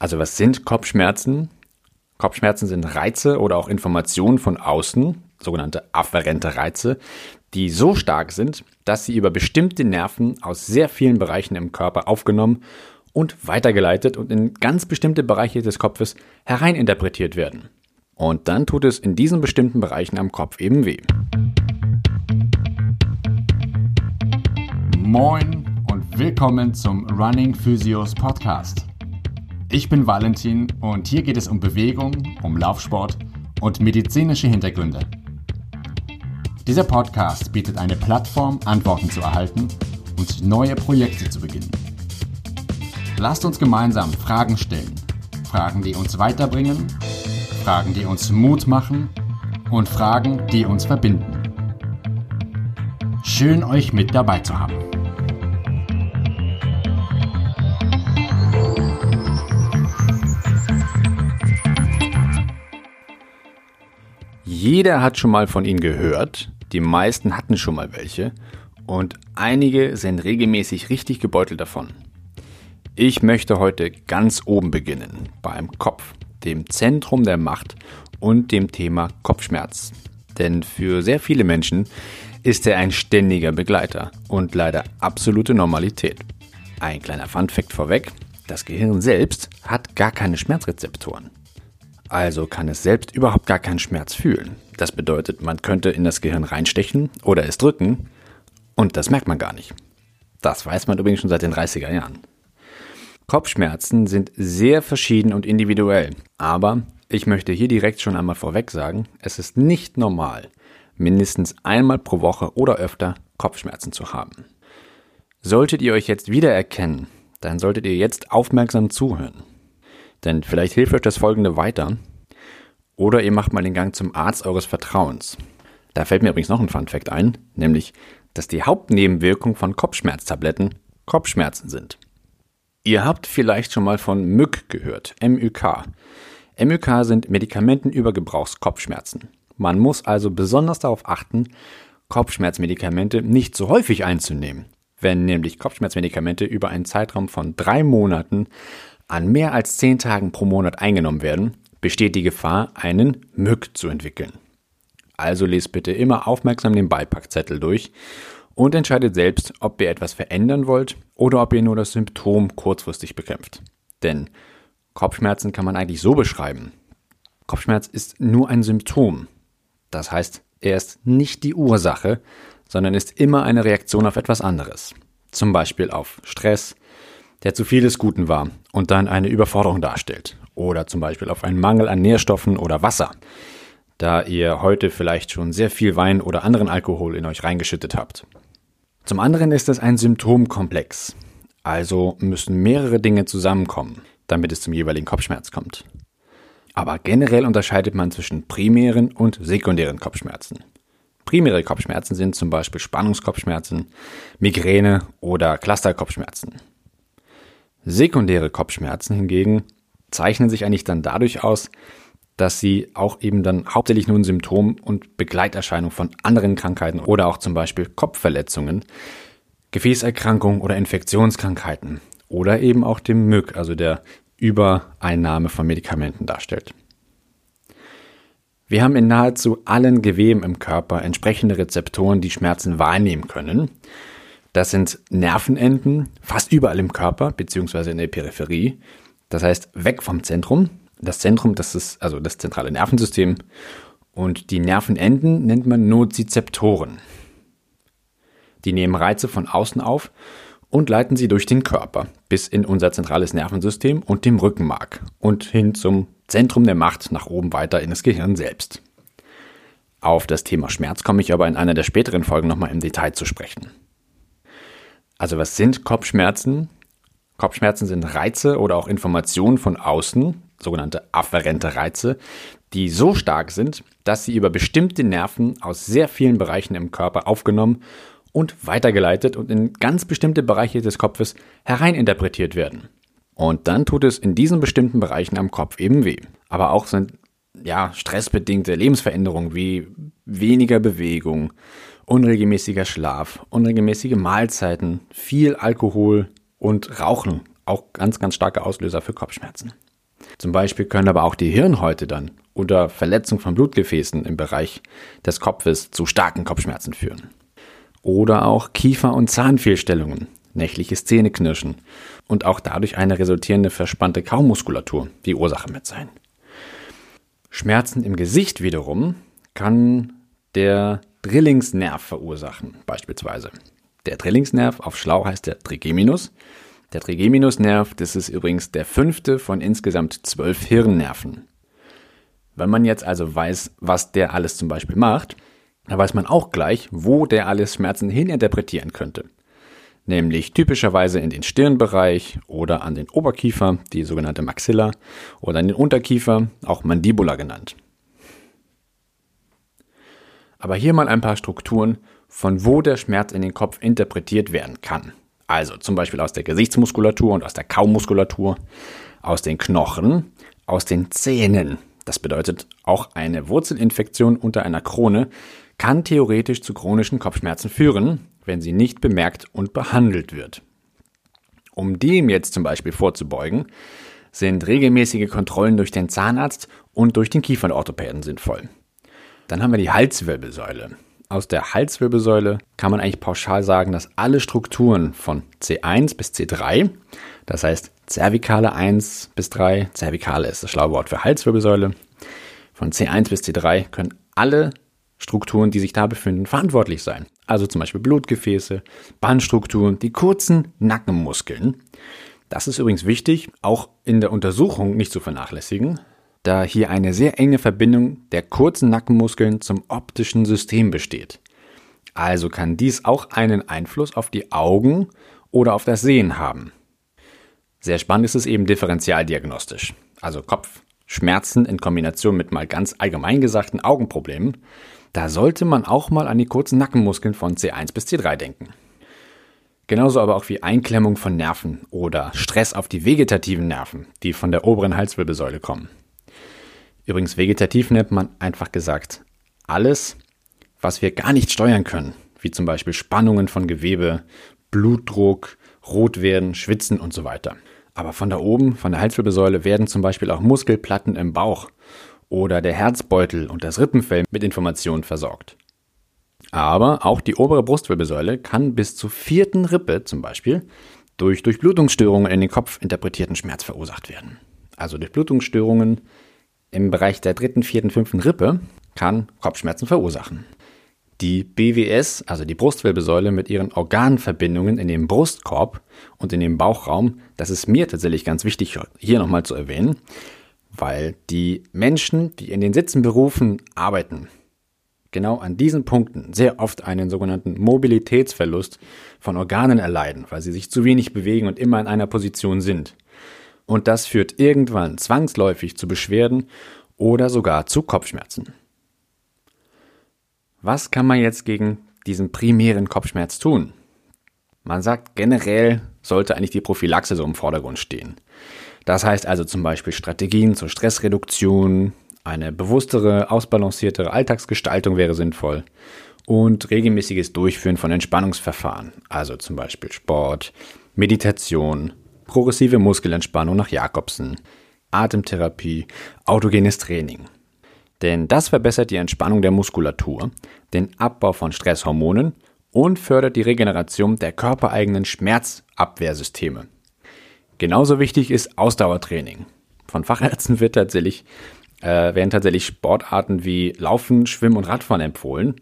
Also was sind Kopfschmerzen? Kopfschmerzen sind Reize oder auch Informationen von außen, sogenannte afferente Reize, die so stark sind, dass sie über bestimmte Nerven aus sehr vielen Bereichen im Körper aufgenommen und weitergeleitet und in ganz bestimmte Bereiche des Kopfes hereininterpretiert werden. Und dann tut es in diesen bestimmten Bereichen am Kopf eben weh. Moin und willkommen zum Running Physios Podcast. Ich bin Valentin und hier geht es um Bewegung, um Laufsport und medizinische Hintergründe. Dieser Podcast bietet eine Plattform, Antworten zu erhalten und neue Projekte zu beginnen. Lasst uns gemeinsam Fragen stellen. Fragen, die uns weiterbringen, Fragen, die uns Mut machen und Fragen, die uns verbinden. Schön euch mit dabei zu haben. Jeder hat schon mal von ihnen gehört, die meisten hatten schon mal welche und einige sind regelmäßig richtig gebeutelt davon. Ich möchte heute ganz oben beginnen, beim Kopf, dem Zentrum der Macht und dem Thema Kopfschmerz. Denn für sehr viele Menschen ist er ein ständiger Begleiter und leider absolute Normalität. Ein kleiner Funfact vorweg, das Gehirn selbst hat gar keine Schmerzrezeptoren. Also kann es selbst überhaupt gar keinen Schmerz fühlen. Das bedeutet, man könnte in das Gehirn reinstechen oder es drücken und das merkt man gar nicht. Das weiß man übrigens schon seit den 30er Jahren. Kopfschmerzen sind sehr verschieden und individuell, aber ich möchte hier direkt schon einmal vorweg sagen, es ist nicht normal, mindestens einmal pro Woche oder öfter Kopfschmerzen zu haben. Solltet ihr euch jetzt wiedererkennen, dann solltet ihr jetzt aufmerksam zuhören. Denn vielleicht hilft euch das folgende weiter. Oder ihr macht mal den Gang zum Arzt eures Vertrauens. Da fällt mir übrigens noch ein Fun Fact ein, nämlich, dass die Hauptnebenwirkung von Kopfschmerztabletten Kopfschmerzen sind. Ihr habt vielleicht schon mal von MÜK gehört, MÜK. MÜK sind Medikamentenübergebrauchskopfschmerzen. Man muss also besonders darauf achten, Kopfschmerzmedikamente nicht so häufig einzunehmen. Wenn nämlich Kopfschmerzmedikamente über einen Zeitraum von drei Monaten an mehr als 10 Tagen pro Monat eingenommen werden, besteht die Gefahr, einen Mück zu entwickeln. Also lest bitte immer aufmerksam den Beipackzettel durch und entscheidet selbst, ob ihr etwas verändern wollt oder ob ihr nur das Symptom kurzfristig bekämpft. Denn Kopfschmerzen kann man eigentlich so beschreiben. Kopfschmerz ist nur ein Symptom. Das heißt, er ist nicht die Ursache, sondern ist immer eine Reaktion auf etwas anderes. Zum Beispiel auf Stress, der zu viel des Guten war und dann eine Überforderung darstellt. Oder zum Beispiel auf einen Mangel an Nährstoffen oder Wasser, da ihr heute vielleicht schon sehr viel Wein oder anderen Alkohol in euch reingeschüttet habt. Zum anderen ist es ein Symptomkomplex. Also müssen mehrere Dinge zusammenkommen, damit es zum jeweiligen Kopfschmerz kommt. Aber generell unterscheidet man zwischen primären und sekundären Kopfschmerzen. Primäre Kopfschmerzen sind zum Beispiel Spannungskopfschmerzen, Migräne oder Clusterkopfschmerzen. Sekundäre Kopfschmerzen hingegen zeichnen sich eigentlich dann dadurch aus, dass sie auch eben dann hauptsächlich nur ein Symptom und Begleiterscheinung von anderen Krankheiten oder auch zum Beispiel Kopfverletzungen, Gefäßerkrankungen oder Infektionskrankheiten oder eben auch dem MÜG, also der Übereinnahme von Medikamenten darstellt. Wir haben in nahezu allen Geweben im Körper entsprechende Rezeptoren, die Schmerzen wahrnehmen können. Das sind Nervenenden, fast überall im Körper, beziehungsweise in der Peripherie. Das heißt, weg vom Zentrum. Das Zentrum, das ist also das zentrale Nervensystem. Und die Nervenenden nennt man Nozizeptoren. Die nehmen Reize von außen auf und leiten sie durch den Körper bis in unser zentrales Nervensystem und dem Rückenmark und hin zum Zentrum der Macht nach oben weiter in das Gehirn selbst. Auf das Thema Schmerz komme ich aber in einer der späteren Folgen nochmal im Detail zu sprechen. Also was sind Kopfschmerzen? Kopfschmerzen sind Reize oder auch Informationen von außen, sogenannte afferente Reize, die so stark sind, dass sie über bestimmte Nerven aus sehr vielen Bereichen im Körper aufgenommen und weitergeleitet und in ganz bestimmte Bereiche des Kopfes hereininterpretiert werden. Und dann tut es in diesen bestimmten Bereichen am Kopf eben weh. Aber auch sind ja stressbedingte Lebensveränderungen wie weniger Bewegung, unregelmäßiger Schlaf, unregelmäßige Mahlzeiten, viel Alkohol und Rauchen auch ganz, ganz starke Auslöser für Kopfschmerzen. Zum Beispiel können aber auch die Hirnhäute dann oder Verletzung von Blutgefäßen im Bereich des Kopfes zu starken Kopfschmerzen führen. Oder auch Kiefer- und Zahnfehlstellungen, nächtliches Zähneknirschen und auch dadurch eine resultierende verspannte Kaumuskulatur die Ursache mit sein. Schmerzen im Gesicht wiederum kann der Drillingsnerv verursachen, beispielsweise. Der Drillingsnerv auf Schlau heißt der Trigeminus. Der Trigeminusnerv, das ist übrigens der fünfte von insgesamt zwölf Hirnnerven. Wenn man jetzt also weiß, was der alles zum Beispiel macht, dann weiß man auch gleich, wo der alles Schmerzen hininterpretieren könnte. Nämlich typischerweise in den Stirnbereich oder an den Oberkiefer, die sogenannte Maxilla, oder in den Unterkiefer, auch Mandibula genannt. Aber hier mal ein paar Strukturen, von wo der Schmerz in den Kopf interpretiert werden kann. Also zum Beispiel aus der Gesichtsmuskulatur und aus der Kaumuskulatur, aus den Knochen, aus den Zähnen. Das bedeutet, auch eine Wurzelinfektion unter einer Krone kann theoretisch zu chronischen Kopfschmerzen führen, wenn sie nicht bemerkt und behandelt wird. Um dem jetzt zum Beispiel vorzubeugen, sind regelmäßige Kontrollen durch den Zahnarzt und durch den Kiefernorthopäden sinnvoll. Dann haben wir die Halswirbelsäule. Aus der Halswirbelsäule kann man eigentlich pauschal sagen, dass alle Strukturen von C1 bis C3, das heißt Zervikale 1 bis 3, Zervikale ist das schlaue Wort für Halswirbelsäule, von C1 bis C3 können alle Strukturen, die sich da befinden, verantwortlich sein. Also zum Beispiel Blutgefäße, Bandstrukturen, die kurzen Nackenmuskeln. Das ist übrigens wichtig, auch in der Untersuchung nicht zu vernachlässigen, da hier eine sehr enge Verbindung der kurzen Nackenmuskeln zum optischen System besteht. Also kann dies auch einen Einfluss auf die Augen oder auf das Sehen haben. Sehr spannend ist es eben differentialdiagnostisch, also Kopfschmerzen in Kombination mit mal ganz allgemein gesagten Augenproblemen. Da sollte man auch mal an die kurzen Nackenmuskeln von C1 bis C3 denken. Genauso aber auch wie Einklemmung von Nerven oder Stress auf die vegetativen Nerven, die von der oberen Halswirbelsäule kommen. Übrigens, vegetativ nennt man einfach gesagt alles, was wir gar nicht steuern können, wie zum Beispiel Spannungen von Gewebe, Blutdruck, Rotwerden, Schwitzen und so weiter. Aber von da oben, von der Halswirbelsäule, werden zum Beispiel auch Muskelplatten im Bauch oder der Herzbeutel und das Rippenfell mit Informationen versorgt. Aber auch die obere Brustwirbelsäule kann bis zur vierten Rippe zum Beispiel durch Durchblutungsstörungen in den Kopf interpretierten Schmerz verursacht werden. Also Durchblutungsstörungen im Bereich der dritten, vierten, fünften Rippe kann Kopfschmerzen verursachen. Die BWS, also die Brustwirbelsäule mit ihren Organverbindungen in dem Brustkorb und in dem Bauchraum, das ist mir tatsächlich ganz wichtig hier nochmal zu erwähnen, weil die Menschen, die in den Sitzenberufen arbeiten, genau an diesen Punkten sehr oft einen sogenannten Mobilitätsverlust von Organen erleiden, weil sie sich zu wenig bewegen und immer in einer Position sind. Und das führt irgendwann zwangsläufig zu Beschwerden oder sogar zu Kopfschmerzen. Was kann man jetzt gegen diesen primären Kopfschmerz tun? Man sagt generell sollte eigentlich die Prophylaxe so im Vordergrund stehen. Das heißt also zum Beispiel Strategien zur Stressreduktion, eine bewusstere, ausbalanciertere Alltagsgestaltung wäre sinnvoll und regelmäßiges Durchführen von Entspannungsverfahren, also zum Beispiel Sport, Meditation, progressive Muskelentspannung nach Jakobsen, Atemtherapie, autogenes Training. Denn das verbessert die Entspannung der Muskulatur, den Abbau von Stresshormonen und fördert die Regeneration der körpereigenen Schmerzabwehrsysteme. Genauso wichtig ist Ausdauertraining. Von Fachärzten wird tatsächlich, äh, werden tatsächlich Sportarten wie Laufen, Schwimmen und Radfahren empfohlen.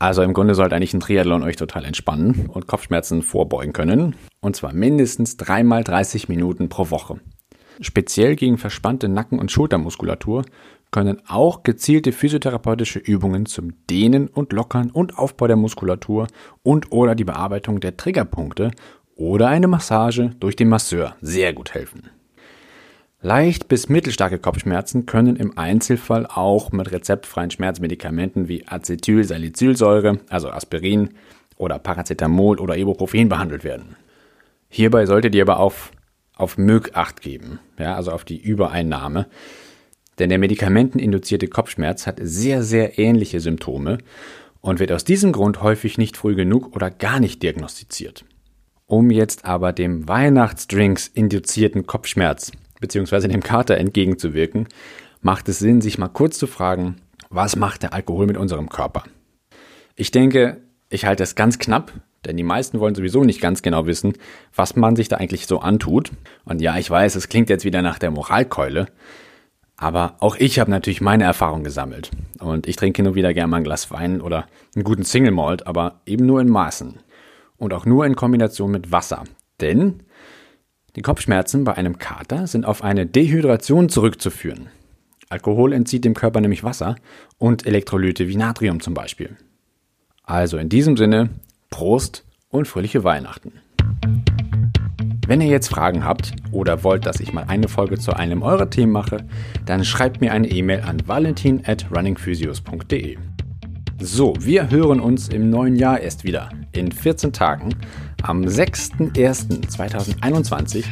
Also im Grunde sollte eigentlich ein Triathlon euch total entspannen und Kopfschmerzen vorbeugen können. Und zwar mindestens dreimal 30 Minuten pro Woche. Speziell gegen verspannte Nacken- und Schultermuskulatur können auch gezielte physiotherapeutische Übungen zum Dehnen und Lockern und Aufbau der Muskulatur und oder die Bearbeitung der Triggerpunkte oder eine Massage durch den Masseur sehr gut helfen. Leicht bis mittelstarke Kopfschmerzen können im Einzelfall auch mit rezeptfreien Schmerzmedikamenten wie Acetylsalicylsäure, also Aspirin oder Paracetamol oder Ibuprofen behandelt werden. Hierbei solltet ihr aber auf, auf Mög Acht geben, ja, also auf die Übereinnahme. Denn der medikamenteninduzierte Kopfschmerz hat sehr, sehr ähnliche Symptome und wird aus diesem Grund häufig nicht früh genug oder gar nicht diagnostiziert. Um jetzt aber dem Weihnachtsdrinks induzierten Kopfschmerz bzw. dem Kater entgegenzuwirken, macht es Sinn, sich mal kurz zu fragen, was macht der Alkohol mit unserem Körper? Ich denke, ich halte es ganz knapp, denn die meisten wollen sowieso nicht ganz genau wissen, was man sich da eigentlich so antut. Und ja, ich weiß, es klingt jetzt wieder nach der Moralkeule, aber auch ich habe natürlich meine Erfahrung gesammelt. Und ich trinke nur wieder gerne mal ein Glas Wein oder einen guten Single Malt, aber eben nur in Maßen. Und auch nur in Kombination mit Wasser. Denn die Kopfschmerzen bei einem Kater sind auf eine Dehydration zurückzuführen. Alkohol entzieht dem Körper nämlich Wasser und Elektrolyte wie Natrium zum Beispiel. Also in diesem Sinne, Prost und fröhliche Weihnachten. Wenn ihr jetzt Fragen habt oder wollt, dass ich mal eine Folge zu einem eurer Themen mache, dann schreibt mir eine E-Mail an valentin at runningphysios.de. So, wir hören uns im neuen Jahr erst wieder. In 14 Tagen. Am 6.01.2021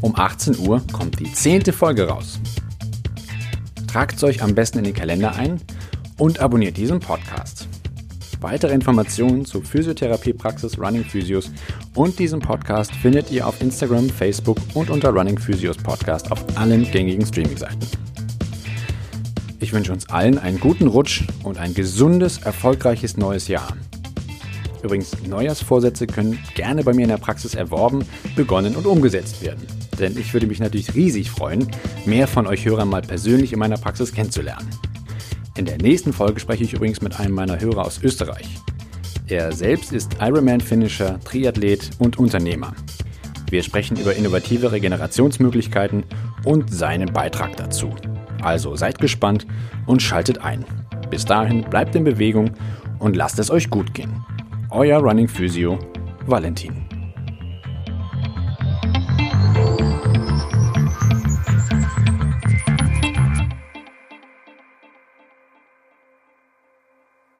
um 18 Uhr kommt die zehnte Folge raus. Tragt es euch am besten in den Kalender ein und abonniert diesen Podcast. Weitere Informationen zur Physiotherapiepraxis Running Physios und diesem Podcast findet ihr auf Instagram, Facebook und unter Running Physios Podcast auf allen gängigen Streaming-Seiten. Ich wünsche uns allen einen guten Rutsch und ein gesundes, erfolgreiches neues Jahr. Übrigens, Neujahrsvorsätze können gerne bei mir in der Praxis erworben, begonnen und umgesetzt werden. Denn ich würde mich natürlich riesig freuen, mehr von euch Hörern mal persönlich in meiner Praxis kennenzulernen. In der nächsten Folge spreche ich übrigens mit einem meiner Hörer aus Österreich. Er selbst ist Ironman-Finisher, Triathlet und Unternehmer. Wir sprechen über innovative Regenerationsmöglichkeiten und seinen Beitrag dazu. Also seid gespannt und schaltet ein. Bis dahin bleibt in Bewegung und lasst es euch gut gehen. Euer Running Physio, Valentin.